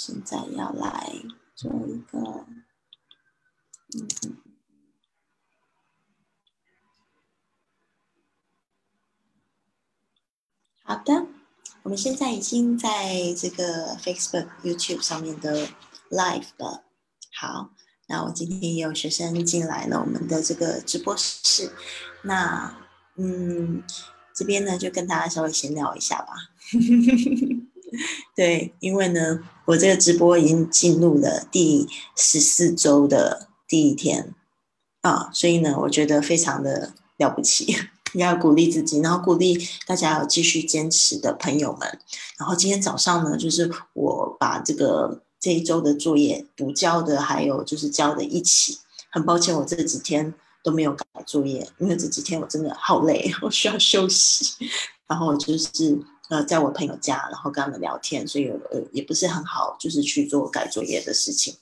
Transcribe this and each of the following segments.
现在要来做一个，嗯。好的，我们现在已经在这个 Facebook、YouTube 上面的 Live 了。好，那我今天也有学生进来了我们的这个直播室。那，嗯，这边呢就跟大家稍微闲聊一下吧。对，因为呢，我这个直播已经进入了第十四周的第一天啊，所以呢，我觉得非常的了不起。要鼓励自己，然后鼓励大家要继续坚持的朋友们。然后今天早上呢，就是我把这个这一周的作业补交的，还有就是交的一起。很抱歉，我这几天都没有改作业，因为这几天我真的好累，我需要休息。然后就是呃，在我朋友家，然后跟他们聊天，所以呃也不是很好，就是去做改作业的事情。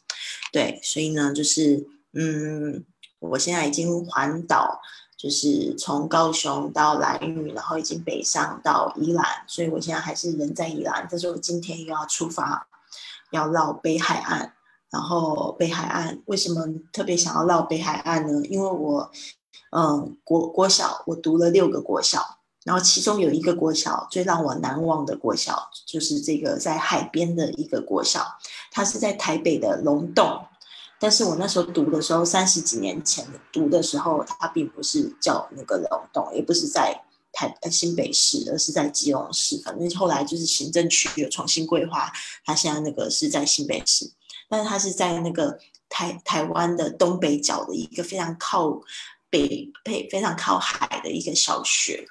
对，所以呢，就是嗯，我现在已经环岛。就是从高雄到兰屿，然后已经北上到宜兰，所以我现在还是人在宜兰。但是我今天又要出发，要绕北海岸。然后北海岸为什么特别想要绕北海岸呢？因为我，嗯，国国小我读了六个国小，然后其中有一个国小最让我难忘的国小，就是这个在海边的一个国小，它是在台北的龙洞。但是我那时候读的时候，三十几年前读的时候，它并不是叫那个龙洞，也不是在台新北市，而是在基隆市。反正后来就是行政区有重新规划，它现在那个是在新北市，但是它是在那个台台湾的东北角的一个非常靠北、北非常靠海的一个小学。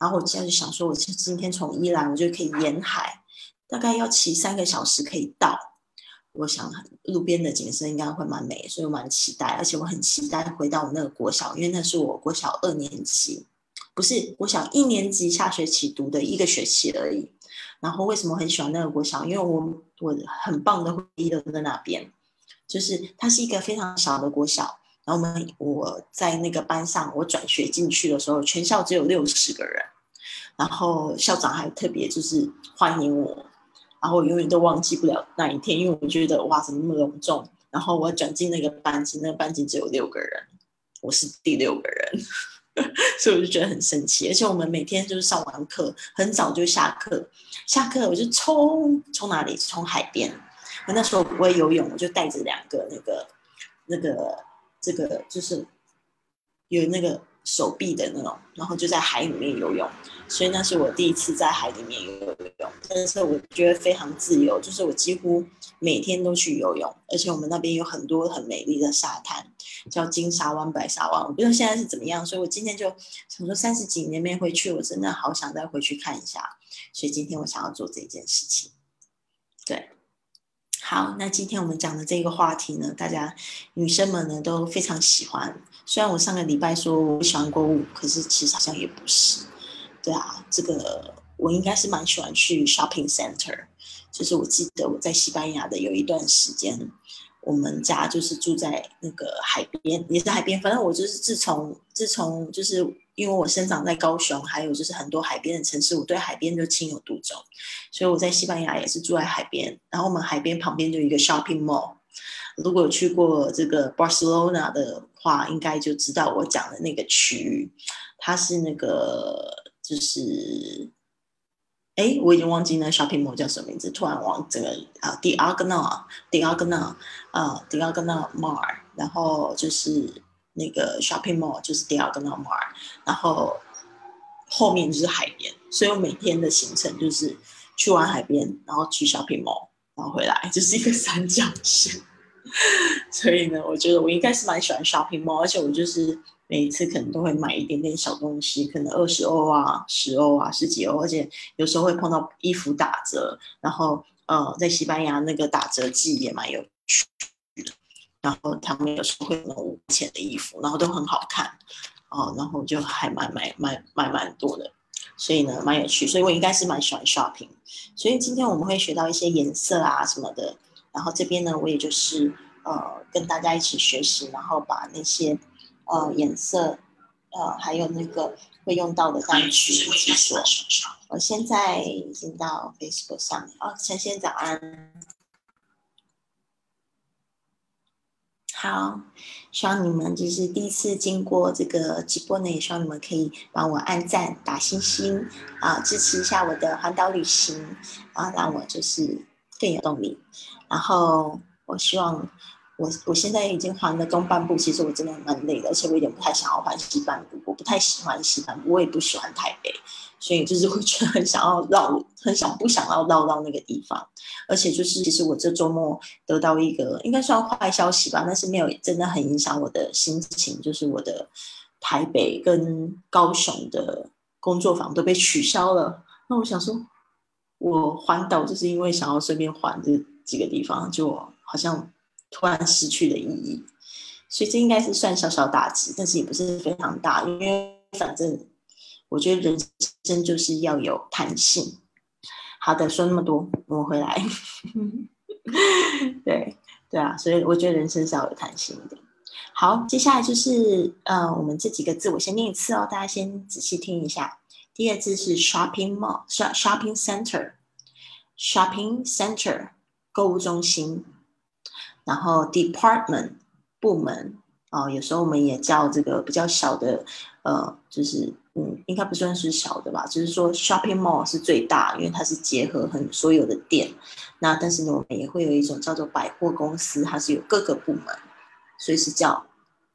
然后我现在就想说，我今天从伊兰，我就可以沿海，大概要骑三个小时可以到。我想路边的景色应该会蛮美，所以我蛮期待，而且我很期待回到我那个国小，因为那是我国小二年级，不是国小一年级下学期读的一个学期而已。然后为什么很喜欢那个国小？因为我我很棒的回忆都在那边，就是它是一个非常小的国小。然后我们我在那个班上，我转学进去的时候，全校只有六十个人，然后校长还特别就是欢迎我。然后我永远都忘记不了那一天，因为我觉得哇，怎么那么隆重？然后我转进那个班级，那个班级只有六个人，我是第六个人，所以我就觉得很神奇。而且我们每天就是上完课很早就下课，下课我就冲冲哪里？冲海边。我那时候不会游泳，我就带着两个那个那个这个就是有那个。手臂的那种，然后就在海里面游泳，所以那是我第一次在海里面游泳。但是我觉得非常自由，就是我几乎每天都去游泳，而且我们那边有很多很美丽的沙滩，叫金沙湾、白沙湾。我不知道现在是怎么样，所以我今天就想说三十几年没回去，我真的好想再回去看一下。所以今天我想要做这件事情。对，好，那今天我们讲的这个话题呢，大家女生们呢都非常喜欢。虽然我上个礼拜说我不喜欢购物，可是其实好像也不是。对啊，这个我应该是蛮喜欢去 shopping center。就是我记得我在西班牙的有一段时间，我们家就是住在那个海边，也是海边。反正我就是自从自从就是因为我生长在高雄，还有就是很多海边的城市，我对海边就情有独钟。所以我在西班牙也是住在海边，然后我们海边旁边就一个 shopping mall。如果去过这个 Barcelona 的话，应该就知道我讲的那个区域，它是那个就是，哎，我已经忘记那 shopping mall 叫什么名字，突然忘这个啊，Diagonal，Diagonal，啊，Diagonal Mall，然后就是那个 shopping mall 就是 Diagonal Mall，然后后面就是海边，所以我每天的行程就是去完海边，然后去 shopping mall，然后回来，就是一个三角形。所以呢，我觉得我应该是蛮喜欢 shopping mall，而且我就是每一次可能都会买一点点小东西，可能二十欧啊、十欧啊、十几欧，而且有时候会碰到衣服打折，然后呃，在西班牙那个打折季也蛮有趣，然后他们有时候会弄五块钱的衣服，然后都很好看哦，然后就还蛮买买买蛮多的，所以呢蛮有趣，所以我应该是蛮喜欢 shopping，所以今天我们会学到一些颜色啊什么的。然后这边呢，我也就是呃跟大家一起学习，然后把那些呃颜色呃还有那个会用到的单曲一起说。我现在已经到 Facebook 上面哦，晨先早安。好，希望你们就是第一次经过这个直播呢，也希望你们可以帮我按赞、打星星啊，支持一下我的环岛旅行啊，让我就是更有动力。然后我希望我我现在已经环了东半部，其实我真的蛮累的，而且我有点不太想要环西半部，我不太喜欢西半部，我也不喜欢台北。所以就是会觉得很想要绕，很想不想要绕到那个地方，而且就是其实我这周末得到一个应该算坏消息吧，但是没有真的很影响我的心情，就是我的台北跟高雄的工作坊都被取消了。那我想说，我环岛就是因为想要顺便环这几个地方，就好像突然失去了意义，所以这应该是算小小打击，但是也不是非常大，因为反正。我觉得人生就是要有弹性。好的，说那么多，我们回来。对对啊，所以我觉得人生是要有弹性的。好，接下来就是呃，我们这几个字，我先念一次哦，大家先仔细听一下。第二字是 shopping mall，shopping center，shopping center 购物中心。然后 department 部门哦，有时候我们也叫这个比较小的呃，就是。嗯，应该不算是小的吧，就是说 shopping mall 是最大，因为它是结合很所有的店。那但是呢，我们也会有一种叫做百货公司，它是有各个部门，所以是叫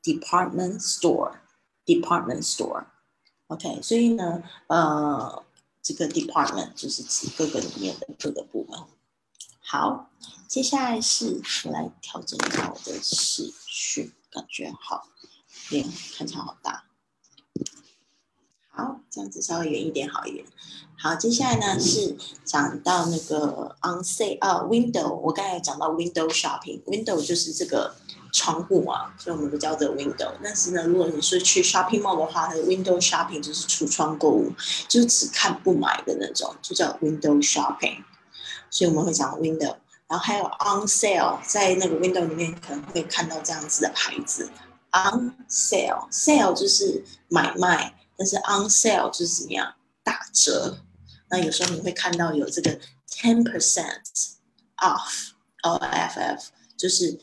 department store，department store。OK，所以呢，呃，这个 department 就是指各个里面的各个部门。好，接下来是我来调整一下我的视讯，感觉好，脸看起来好大。好，这样子稍微远一点好一点。好，接下来呢是讲到那个 on sale 啊，window。我刚才讲到 window shopping，window 就是这个窗户啊，所以我们都叫做 window。但是呢，如果你是去 shopping mall 的话，它的 window shopping 就是橱窗购物，就是只看不买的那种，就叫 window shopping。所以我们会讲 window。然后还有 on sale，在那个 window 里面可能会看到这样子的牌子，on sale，sale 就是买卖。但是 on sale 就是怎么样打折？那有时候你会看到有这个 ten percent off，o f f，就是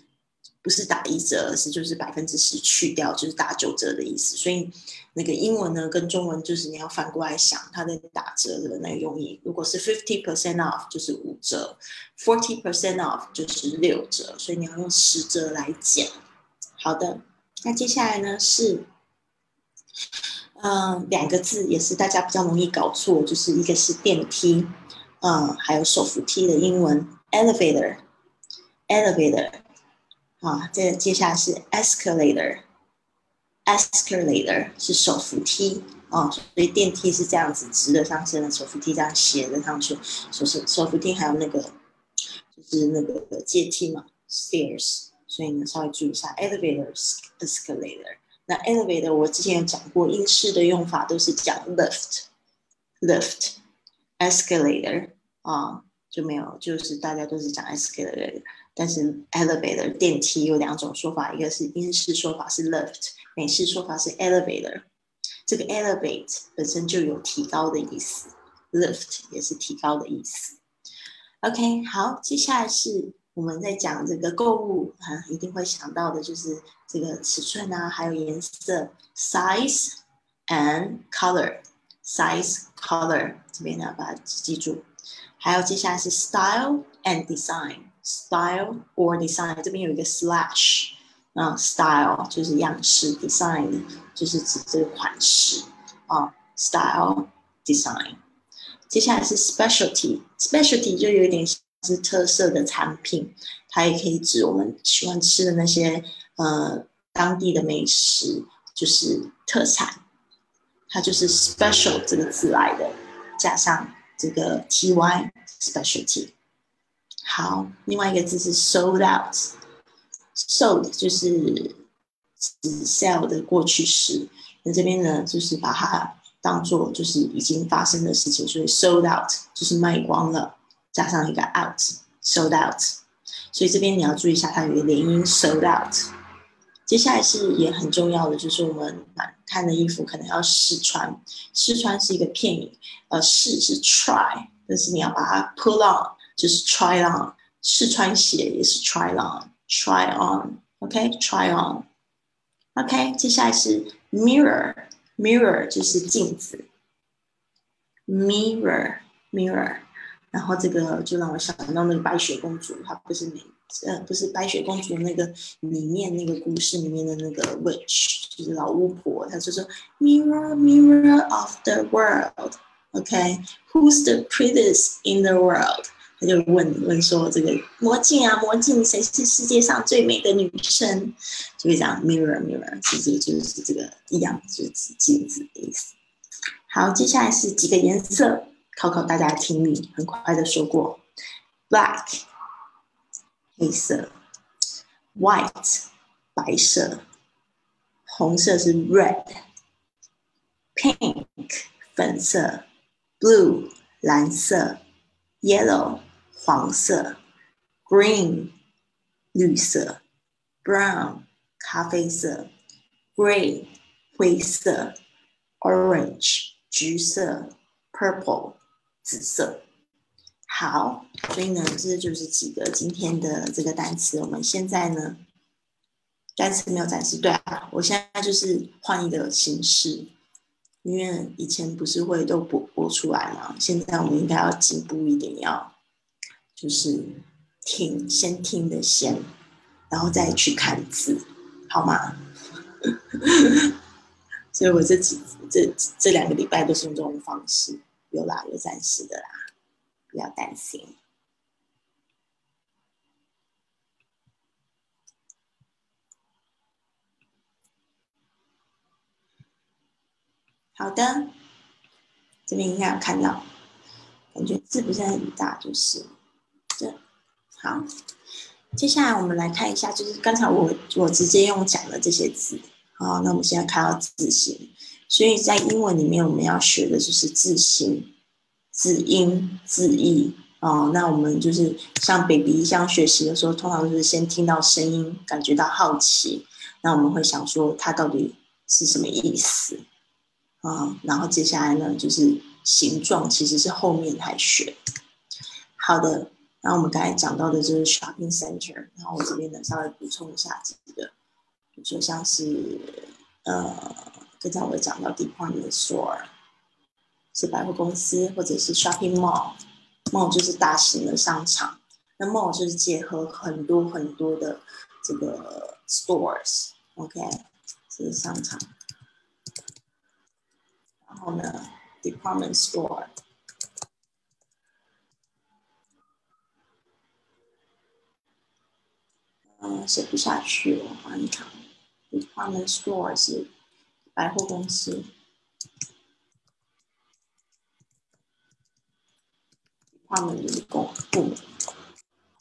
不是打一折，而是就是百分之十去掉，就是打九折的意思。所以那个英文呢跟中文就是你要反过来想它的打折的那个用意。如果是 fifty percent off 就是五折，forty percent off 就是六折，所以你要用十折来减。好的，那接下来呢是。嗯，两个字也是大家比较容易搞错，就是一个是电梯，嗯，还有手扶梯的英文 elevator，elevator，啊，这接下来是 escalator，escalator 是手扶梯，啊，所以电梯是这样子直的上升的，手扶梯这样斜的上去，手手手扶梯还有那个就是那个阶梯嘛，stairs，所以呢稍微注意一下 elevator，escalator。那 elevator 我之前有讲过，英式的用法都是讲 lift，lift，escalator 啊就没有，就是大家都是讲 escalator，但是 elevator 电梯有两种说法，一个是英式说法是 lift，美式说法是 elevator。这个 elevate 本身就有提高的意思，lift 也是提高的意思。OK，好，接下来是。我们在讲这个购物，啊，一定会想到的就是这个尺寸啊，还有颜色，size and color，size color 这边呢把它记住。还有接下来是 style and design，style or design 这边有一个 slash，啊，style 就是样式，design 就是指这个款式啊，style design。接下来是 specialty，specialty 就有点。是特色的产品，它也可以指我们喜欢吃的那些呃当地的美食，就是特产，它就是 special 这个字来的，加上这个 ty specialty。好，另外一个字是 sold out，sold 就是只 sell 的过去式，那这边呢就是把它当做就是已经发生的事情，所以 sold out 就是卖光了。加上一个 out，sold out，所以这边你要注意一下，它有一个连音 sold out。接下来是也很重要的，就是我们看的衣服可能要试穿，试穿是一个片语，呃，试是 try，但是你要把它 pull on，就是 try on，试穿鞋也是 try on，try on OK，try on。OK，接下来是 mirror，mirror 就是镜子，mirror，mirror。然后这个就让我想到那个白雪公主，她不是美，呃，不是白雪公主那个里面那个故事里面的那个 witch，就是老巫婆，她就说 mirror mirror of the world，OK，who's the prettiest in the world？他就问问说这个魔镜啊魔镜，谁是世界上最美的女生？就会讲 mirror mirror，其实就是这个一样，就是镜子的意思。好，接下来是几个颜色。考考大家的听力，很快的说过，black 黑色，white 白色，红色是 red，pink 粉色，blue 蓝色，yellow 黄色，green 绿色，brown 咖啡色，gray 灰色，orange 橘色，purple。紫色，好，所以呢，这就是几个今天的这个单词。我们现在呢，单词没有展示，对啊，我现在就是换一个形式，因为以前不是会都播播出来嘛，现在我们应该要进步一点，要就是听，先听的先，然后再去看字，好吗？所以我这几这这两个礼拜都是用这种方式。有啦，有暂时的啦，不要担心。好的，这边应该有看到，感觉字不是很大，就是这。好，接下来我们来看一下，就是刚才我我直接用讲的这些字。好，那我们现在看到字形。所以在英文里面，我们要学的就是字形、字音、字义哦。那我们就是像 baby 一样学习的时候，通常就是先听到声音，感觉到好奇，那我们会想说它到底是什么意思啊？然后接下来呢，就是形状其实是后面才学。好的，然后我们刚才讲到的就是 shopping center，然后我这边呢稍微补充一下几个，比如说像是呃。刚才我讲到 department store 是百货公司，或者是 shopping mall，mall 就是大型的商场，那 mall 就是结合很多很多的这个 stores，OK，这是商场。然后呢，department store，嗯，写不下去了，换一行。department store 是。百货公司。他们的一部门。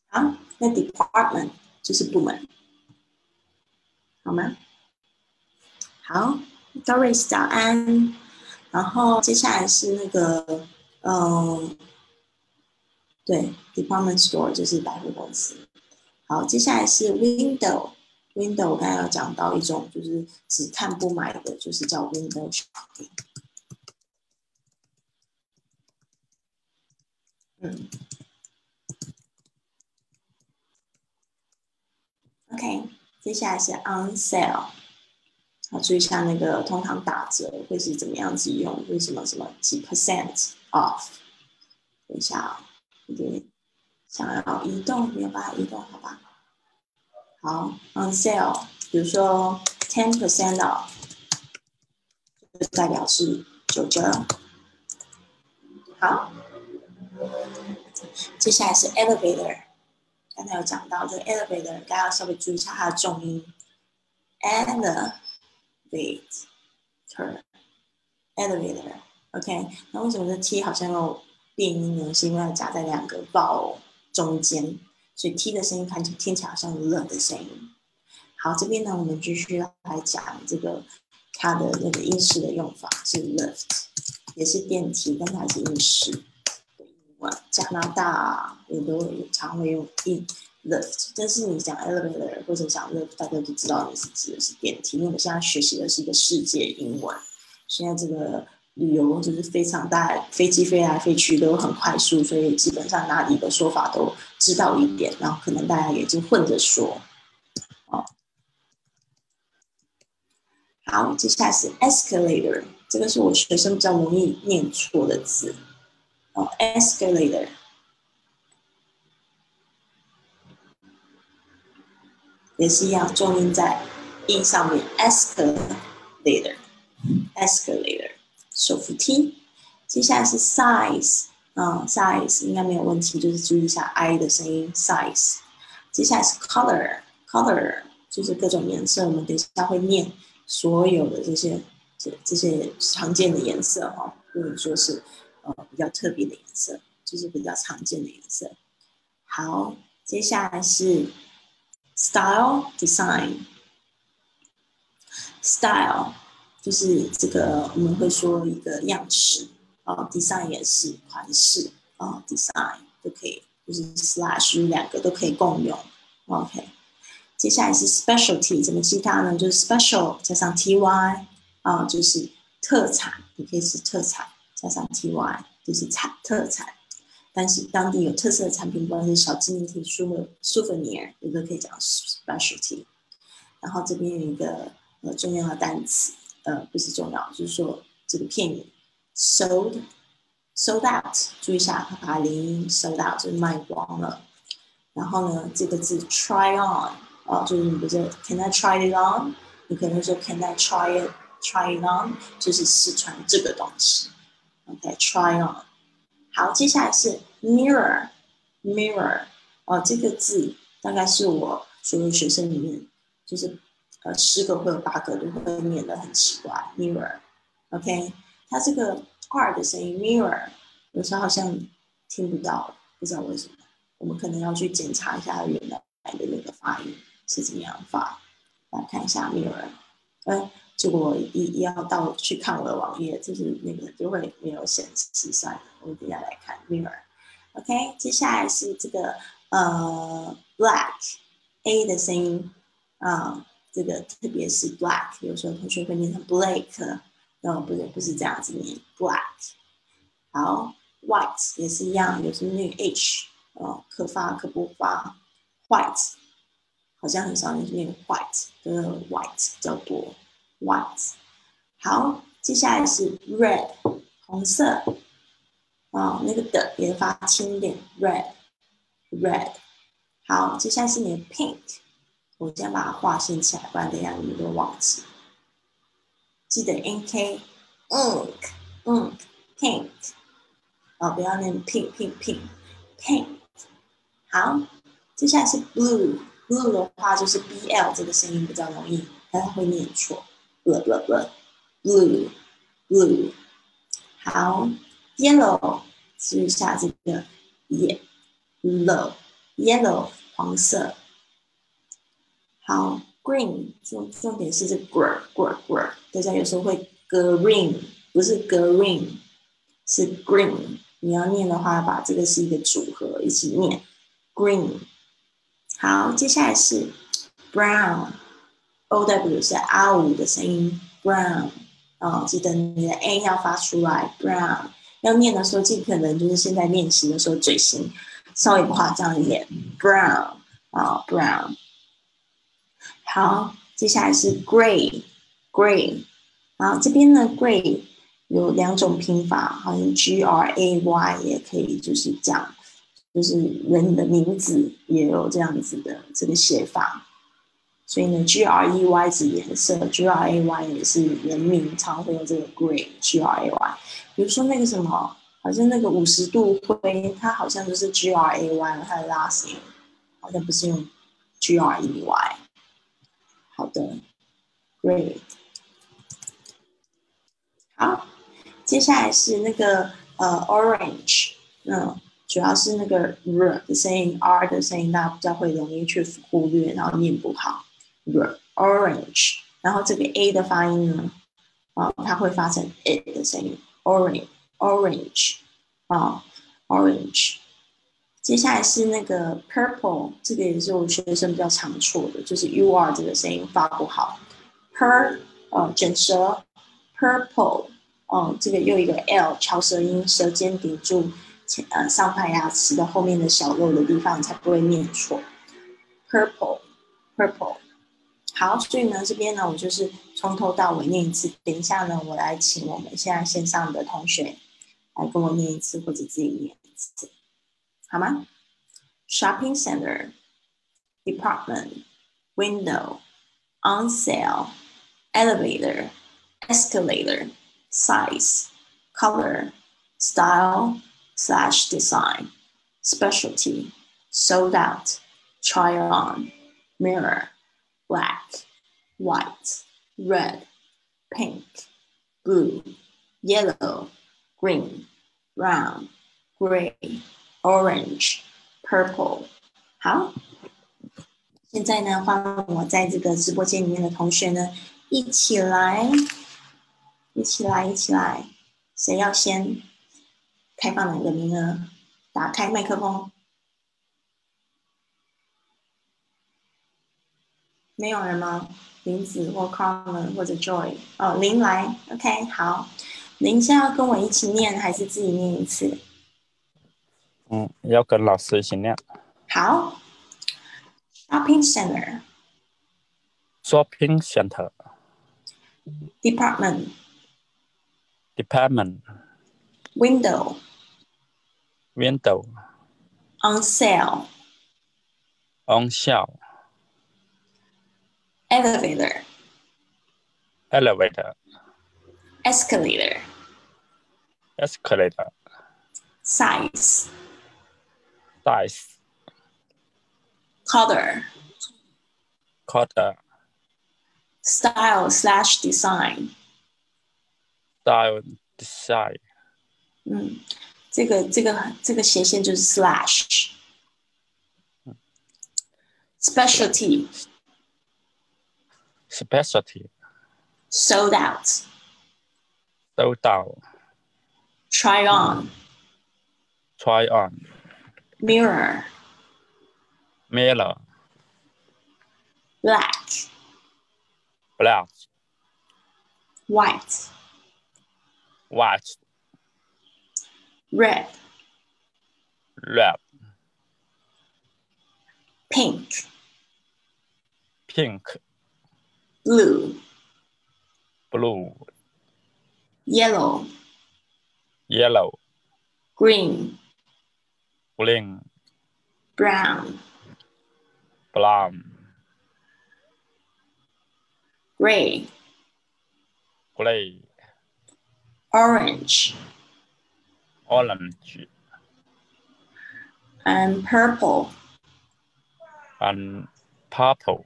啊那 department 就是部门。好吗？好 doris 早安。然后接下来是那个嗯对 department store 就是百货公司。好接下来是 window Window 我刚才有讲到一种，就是只看不买的，就是叫 Window Shopping。嗯，OK，接下来是 On Sale，好，注意一下那个通常打折会是怎么样子用，为什么什么几 percent off？等一下啊，有点想要移动，没有办法移动，好吧？好，on sale，比如说 ten percent off，就代表是九折。好，接下来是 elevator，刚才有讲到这个 elevator，大家要稍微注意一下它的重音，elevator，elevator，OK，那为什么这 t 好像要变音呢？是因为要夹在两个 vowel 中间。所以 T 的声音看起听起来好像了的声音。好，这边呢，我们继续来讲这个它的那个英式的用法是 lift，也是电梯，但它是英式的英文。加拿大也都常会用 in lift，但是你讲 elevator 或者讲 lift，大家都知道你是指的是电梯。因为我们现在学习的是一个世界英文，现在这个。旅游就是非常大，飞机飞来飞去都很快速，所以基本上哪里的说法都知道一点，然后可能大家也就混着说，哦，好，接下来是 escalator，这个是我学生比较容易念错的字哦，escalator。也是一样，重音在 e 上面，escalator，escalator，手扶梯。接下来是 size，嗯，size 应该没有问题，就是注意一下 i 的声音，size。接下来是 color，color 就是各种颜色，我们等一下会念所有的这些这这些常见的颜色哈，或者说是呃比较特别的颜色，就是比较常见的颜色。好，接下来是。Style design，style 就是这个我们会说一个样式啊，design 也是款式啊，design 都可以，就是 slash 两个都可以共用。OK，接下来是 specialty，怎么记它呢？就是 special 加上 ty 啊，就是特产，你可以是特产加上 ty，就是产特产。但是当地有特色的产品，不管是小纪念品、书、souvenir，有的可以讲 specialty。然后这边有一个呃重要的单词，呃不是重要，就是说这个片语 sold，sold out，注意一下，它把零 sold out 就卖光了。然后呢，这个字 try on，哦，就是你不是 can I try it on？你可能说 can I try it，try it on，就是试穿这个东西。OK，try on。好，接下来是 mirror，mirror，哦，这个字大概是我所有学生里面，就是呃十个会有八个都会念的很奇怪，mirror，OK，它这个 R 的声音 mirror，有时候好像听不到，不知道为什么，我们可能要去检查一下它原来的那个发音是怎么样发，来看一下 mirror，嗯。结果一一要到去看我的网页，就是那个就会没有显示算了，我们等下来看 mirror，OK，接下来是这个呃 black a 的声音啊，这个特别是 black，有时候同学会念成 black，然后不是不是这样子念 black，好 white 也是一样，有时候那个 h 哦可发可不发。white，好像很少念 white 跟 white 比较多。White，好，接下来是 red，红色，啊，那个的也发轻一点，red，red，好，接下来是你的 pink，我先把它划线起来，不然等下你们都忘记。记得 n k，ink，ink，pink，哦，不要念 pink，pink，pink，pink，好，接下来是 blue，blue 的话就是 bl 这个声音比较容易，大家会念错。blue blue blah blue blue 好 yellow 注意一下这个 yellow yellow 黄色好 green 重重点是这 gr gr gr 大家有时候会 green 不是 green 是 green 你要念的话把这个是一个组合一起念 green 好接下来是 brown O W 是 r 五的声音，brown。啊，记得你的 a 要发出来，brown。要念的时候，尽可能就是现在练习的时候嘴型稍微夸张一点，brown。啊，brown。好，接下来是 gray，gray 然后，这边呢 gray 有两种拼法，好像 G R A Y 也可以，就是讲就是人的名字也有这样子的这个写法。所以呢，G R E Y 指颜色，G R A Y 也是人名，常会用这个 Gray，G R A Y。比如说那个什么，好像那个五十度灰，它好像就是 G R A Y，它的拉型好像不是用 G R E Y。好的，great。好，接下来是那个呃 Orange，嗯，主要是那个 R 的声音，R 的声音大家比较会容易去忽略，然后念不好。orange，然后这个 a 的发音呢，啊，它会发成 a 的声音，orange，orange，啊，orange。接下来是那个 purple，这个也是我学生比较常错的，就是 u r 这个声音发不好，per，呃，卷舌，purple，哦，这个又一个 l 翘舌音，舌尖顶住前呃上排牙齿的后面的小肉的地方，才不会念错，purple，purple。好，所以呢，这边呢，我就是从头到尾念一次。等一下呢，我来请我们现在线上的同学来跟我念一次，或者自己念一次，好吗？Shopping center, department, window, on sale, elevator, escalator, size, color, style slash design, specialty, sold out, try on, mirror black, white, red, pink, blue, yellow, green, brown, gray, orange, purple。好，现在呢，欢我在这个直播间里面的同学呢，一起来，一起来，一起来。谁要先开放哪个名额？打开麦克风。没有人吗？林子或 Carmen 或者 Joy 哦，林来，OK，好，林是要跟我一起念还是自己念一次？嗯，要跟老师一起念。好，Shopping center。Shopping center。Department。Department。Window。Window。On sale。On sale。elevator elevator escalator escalator size size color color style slash design style design 嗯，这个这个这个斜线就是 slash specialty specialty sold out sold out try on try on mirror. Mirror. Black. Black. White. White. Red. Red. Pink. Pink. Blue, blue, yellow, yellow, green, green, brown, brown, gray, gray, orange, orange, and purple, and purple.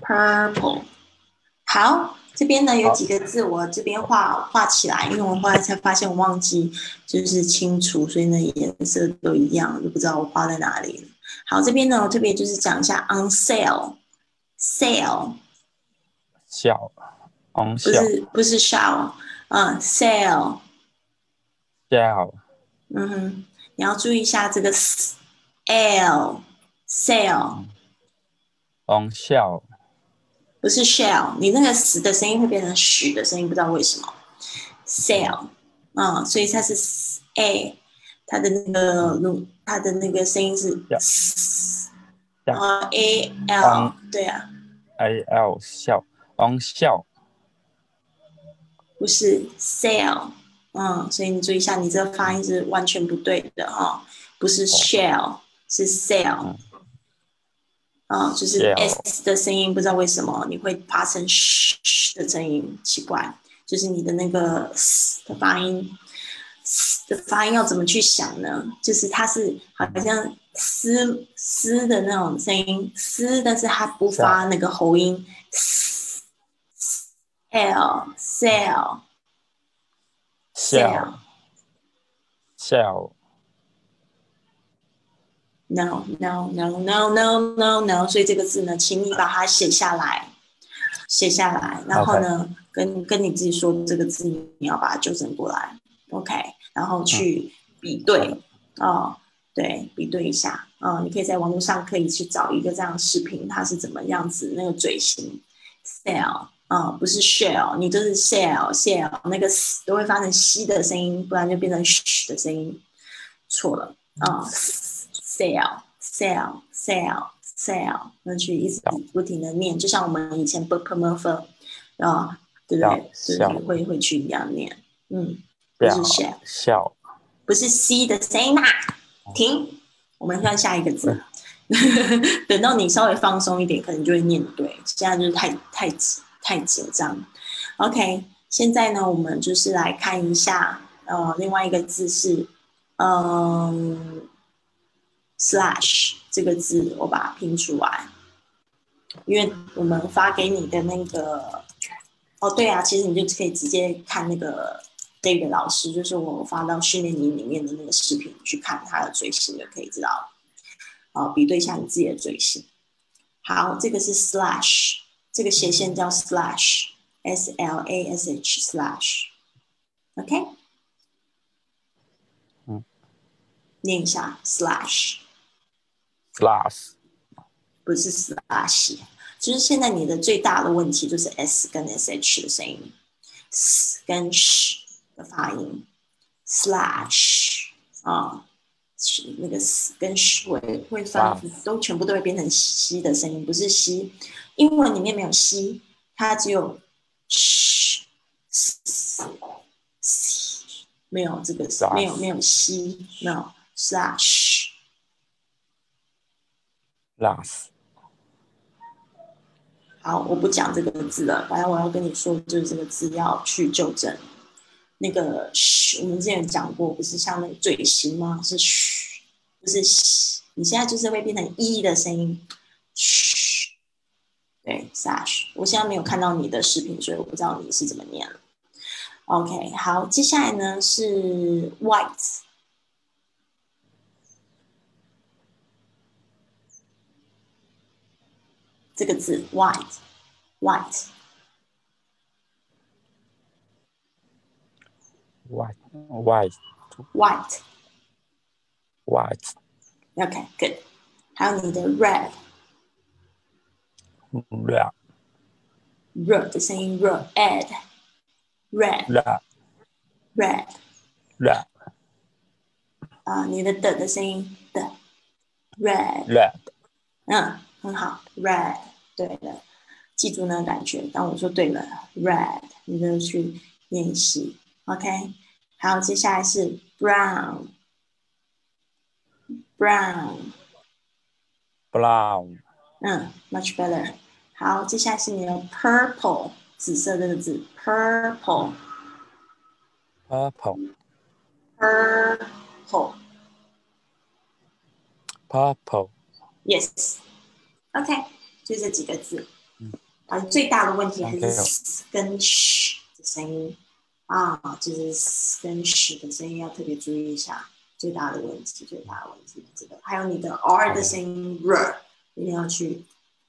purple. 好，这边呢有几个字，我这边画画起来，因为我后来才发现我忘记就是清除，所以呢颜色都一样，就不知道我画在哪里了。好，这边呢我特别就是讲一下 on sale，sale，on sale，不是不是 shall，嗯，sale，sale，嗯哼，你要注意一下这个 l，sale，on sale。不是 shell，你那个死的声音会变成嘘的声音，不知道为什么。sell，嗯，所以它是 a，它的那个它的那个声音是然后 a l，对啊，a l 笑，on 笑，不是 sell，嗯，所以你注意一下，你这个发音是完全不对的哈，不是 shell，是 sell。啊，就是 s 的声音，不知道为什么你会发成 sh 的声音，奇怪，就是你的那个 s 的发音的发音要怎么去想呢？就是它是好像嘶嘶的那种声音，嘶，但是它不发那个喉音，l cell cell cell。No, no, no, no, no, no, no。所以这个字呢，请你把它写下来，写下来，然后呢，跟跟你自己说这个字，你要把它纠正过来，OK？然后去比对，哦，对，比对一下，嗯，你可以在网络上可以去找一个这样的视频，它是怎么样子，那个嘴型，sell，啊，不是 shell，你就是 sell，sell，那个都会发成 c 的声音，不然就变成 sh 的声音，错了，啊。Sale, sale, sale, cell，那去一直不停的念，就像我们以前 b p m f 啊，对不对？就是会会去一样念，嗯，不是 shell，不是 c 的声音呐，停，我们看下一个字。等到你稍微放松一点，可能就会念对。现在就是太太太紧张。OK，现在呢，我们就是来看一下，呃，另外一个字是，嗯，slash 这个字，我把它拼出来。因为我们发给你的那个，哦，对啊，其实你就可以直接看那个 David 老师，就是我发到训练营里面的那个视频，去看他的嘴型，就，可以知道。哦，比对一下你自己的嘴型。好，这个是 slash，这个斜线叫 slash，s l a s h slash，OK？嗯，念一下 slash，slash，不是 slash，就是现在你的最大的问题就是 s 跟 sh 的声音，s 跟 sh 的发音，slash 啊。那个 s 跟 sh 会会发都全部都会变成 x 的声音，不是 x。英文里面没有 x，它只有 sh 没有这个没有没有 x，没有 slash。last。好，我不讲这个字了，反正我要跟你说，就是这个字要去纠正。那个嘘，我们之前讲过，不是像那个嘴型吗？是嘘，不是嘘。你现在就是会变成一的声音，嘘。对，sash。我现在没有看到你的视频，所以我不知道你是怎么念了。OK，好，接下来呢是 white 这个字，white，white。White, white, white, white. Okay, good. 还有你的 red, red, red 的声音 red, red, red, red, red, red. 啊，你的的的声音的 red, red. 嗯， 很好，red，对的，记住那个感觉。当我说对了，red，你就去练习。OK，好，接下来是 brown，brown，brown，嗯，much better。好，接下来是你的 purple，紫色这个字，purple，purple，purple，yes，OK，就这几个字。嗯，啊，最大的问题还是跟的声音。啊，就是跟屎的声音要特别注意一下，最大的问题，最大的问题这个，还有你的 R 的声音，R，一定要去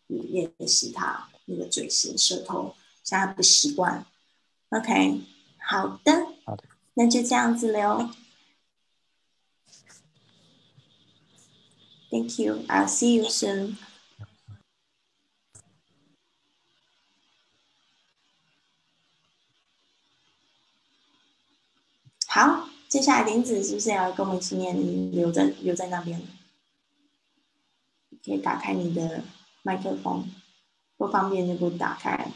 练习它那个嘴型、舌头，现在不习惯。OK，好的，好的，那就这样子了。Thank you. I'll see you soon. 好，接下来林子是不是要跟我们一起念？留在留在那边，可以打开你的麦克风，不方便就不打开。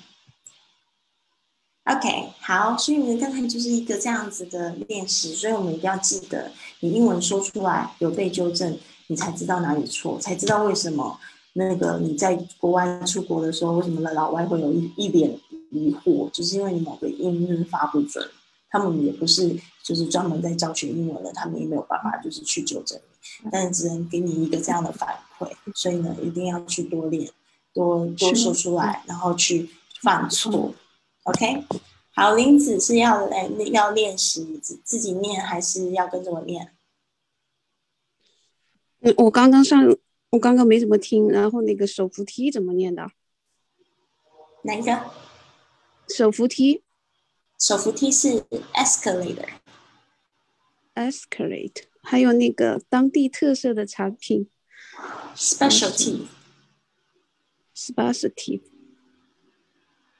OK，好，所以你刚才就是一个这样子的练习，所以我们一定要记得，你英文说出来有被纠正，你才知道哪里错，才知道为什么那个你在国外出国的时候，为什么老外会有一一点疑惑，就是因为你某个音发不准。他们也不是就是专门在教学英文的，他们也没有办法就是去纠正你，但只能给你一个这样的反馈。所以呢，一定要去多练，多多说出来，然后去犯错。OK，好，林子是要来要练习自自己念，还是要跟着我念？嗯，我刚刚上，我刚刚没怎么听。然后那个手扶梯怎么念的？哪一个？手扶梯。手扶梯是 escalator，escalate，还有那个当地特色的产品，specialty，specialty。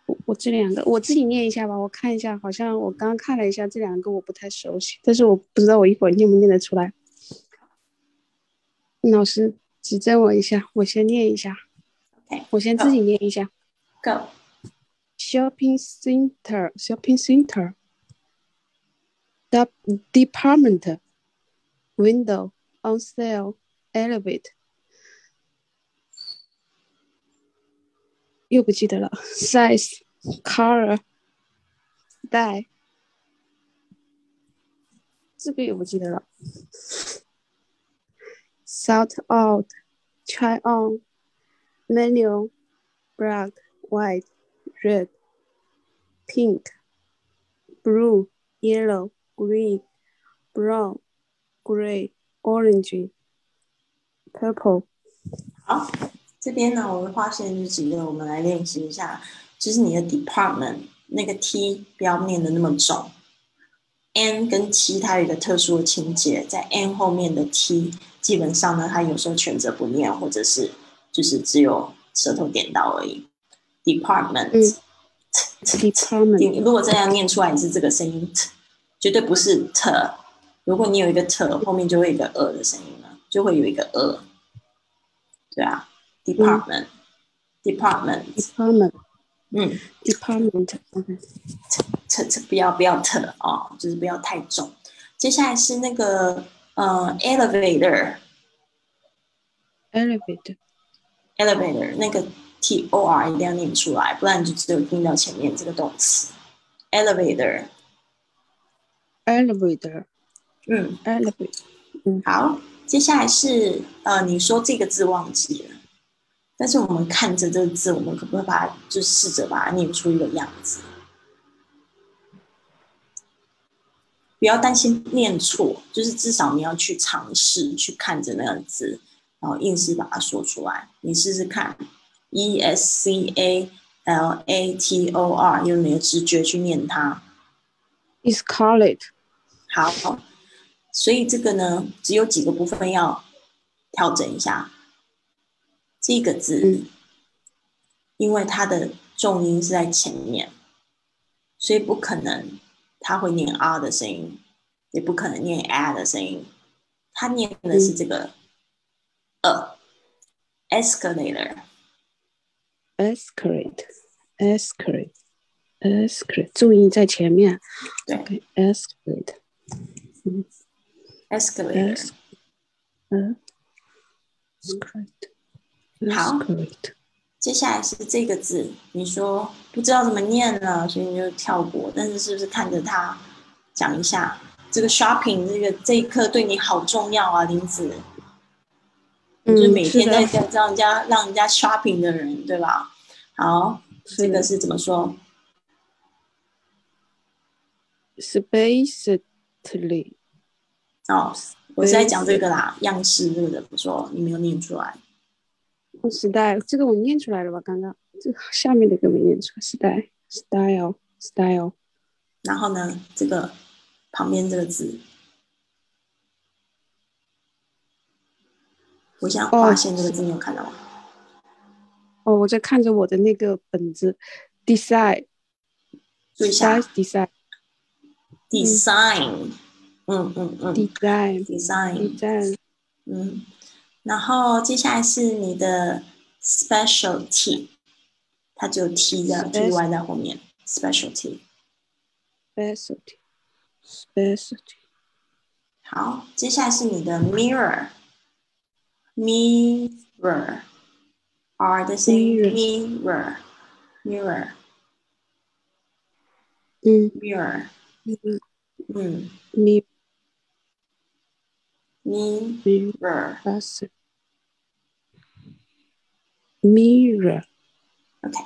我我这两个我自己念一下吧，我看一下，好像我刚刚看了一下这两个我不太熟悉，但是我不知道我一会儿念不念得出来。老师指正我一下，我先念一下。OK，我先自己念一下。Go. Shopping center, shopping center. The department, window, on sale, elevate. 又不记得了。Size, color, style. 这个也不记得了。Sort out, try on, menu, black, white, red, Pink, blue, yellow, green, brown, gray, orange, purple. 好，这边呢，我们划线就几个，我们来练习一下，就是你的 department 那个 T 不要念的那么重，N 跟 T 它有一个特殊的情节，在 N 后面的 T 基本上呢，它有时候选择不念，或者是就是只有舌头点到而已。department，、嗯 Department 你如果这样念出来，你是这个声音绝对不是 t。如果你有一个 t，后面就会有一个呃的声音了，就会有一个呃。对啊，department，department，、Department, 嗯 department. OK.，t t 不要不要 t 啊，就是不要太重。接下来是那个呃 elevator，elevator Elevator. 那个 t o r 一定要念出来，不然你就只有听到前面这个动词 elevator。Elevator. 嗯，Elevator. 嗯好，接下来是呃，你说这个字忘记了，但是我们看着这个字，我们可不可以把它就试着把它念出一个样子？不要担心念错，就是至少你要去尝试去看着那个字，然后硬是把它说出来。你试试看，E S C A L A T O R，用你的直觉去念它。Escalate. 好，所以这个呢，只有几个部分要调整一下。这个字，嗯因为它的重音是在前面，所以不可能它会念 r 的声音，也不可能念 a 的声音，它念的是这个呃 escalator。Escalate. 注意在前面。对. Escalate. escalator。Es- uh, Escalate. 好 Escalate. 好接下来是这个字，你说不知道怎么念了，所以你就跳过。但是是不是看着它讲一下？这个 shopping 这个这一课对你好重要啊，林子。你就是嗯每天在让人家让人家 shopping 的人，对吧？好，这个是怎么说？Spacely. 哦，我是在讲这个啦，样式这个怎么说？你没有念出来。时代，这个我念出来了吧？刚刚这个下面的个没念出来。时代，style, style. 然后呢，这个旁边这个字，我现在划线这个字，你有看到吗？哦，我在看着我的那个本子，decide, 注意一下 size, decide, design，嗯嗯嗯 design,，design，design. 嗯，然后接下来是你的 specialty，它只有 t 的 t y 在后面，specialty。specialty, specialty. 好，接下来是你的 mirror，mirror，r 的声音 mirror，mirror，mirror，嗯嗯，mi, ，mirror。 mi, bus. Mirror. OK，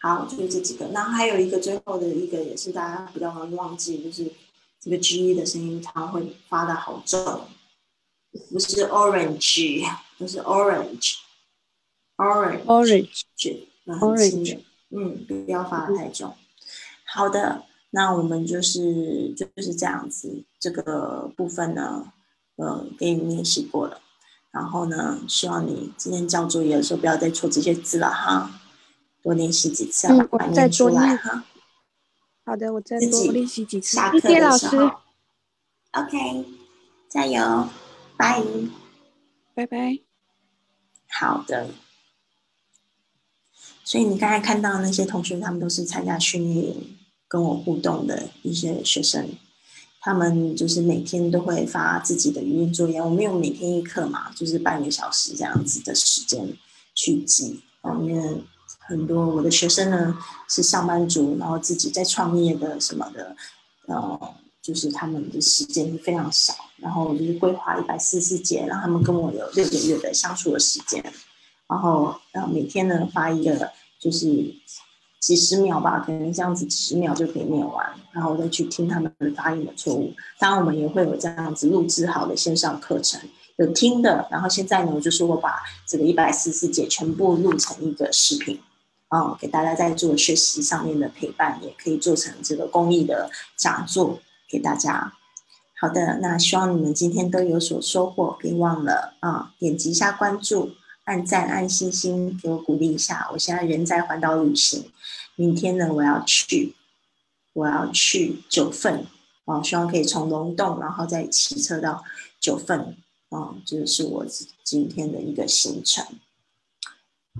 好，就是这几个。然后还有一个最后的一个也是大家比较容易忘记，就是这个 G 的声音，它会发的好重，不是 orange，不是 orange，orange， Orange. 那很轻的，嗯，不要发的太重。好的，那我们就是就是这样子，这个部分呢，呃，给你练习过了。然后呢，希望你今天交作业的时候不要再错这些字了哈，多练习几次，嗯把再念出来哈。好的，我再多练习几次。下课的时候，OK，加油，拜。拜拜。好的。所以你刚才看到那些同学，他们都是参加训练营跟我互动的一些学生，他们就是每天都会发自己的语音作业。我们有每天一课嘛，就是半个小时这样子的时间去记。因为很多我的学生呢是上班族，然后自己在创业的什么的，呃，就是他们的时间非常少，然后就是规划一百四十节，让他们跟我有六个月的相处的时间。然后，然后，每天呢发一个，就是几十秒吧，可能这样子几十秒就可以念完，然后再去听他们发音的错误。当然，我们也会有这样子录制好的线上课程，有听的。然后现在呢，就是我把这个一百四十节全部录成一个视频，啊，给大家在做学习上面的陪伴，也可以做成这个公益的讲座给大家。好的，那希望你们今天都有所收获，别忘了啊，点击一下关注。按赞、按星星，给我鼓励一下。我现在人在环岛旅行，明天呢，我要去，我要去九份，啊，希望可以从龙洞，然后再骑车到九份，啊，这是我今天的一个行程。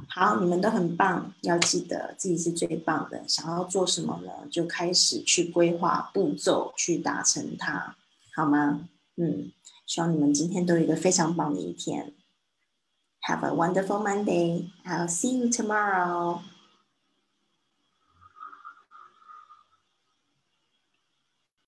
好，你们都很棒，要记得自己是最棒的。想要做什么呢？就开始去规划步骤，去达成它，好吗？嗯，希望你们今天都有一个非常棒的一天。Have a wonderful Monday. I'll see you tomorrow.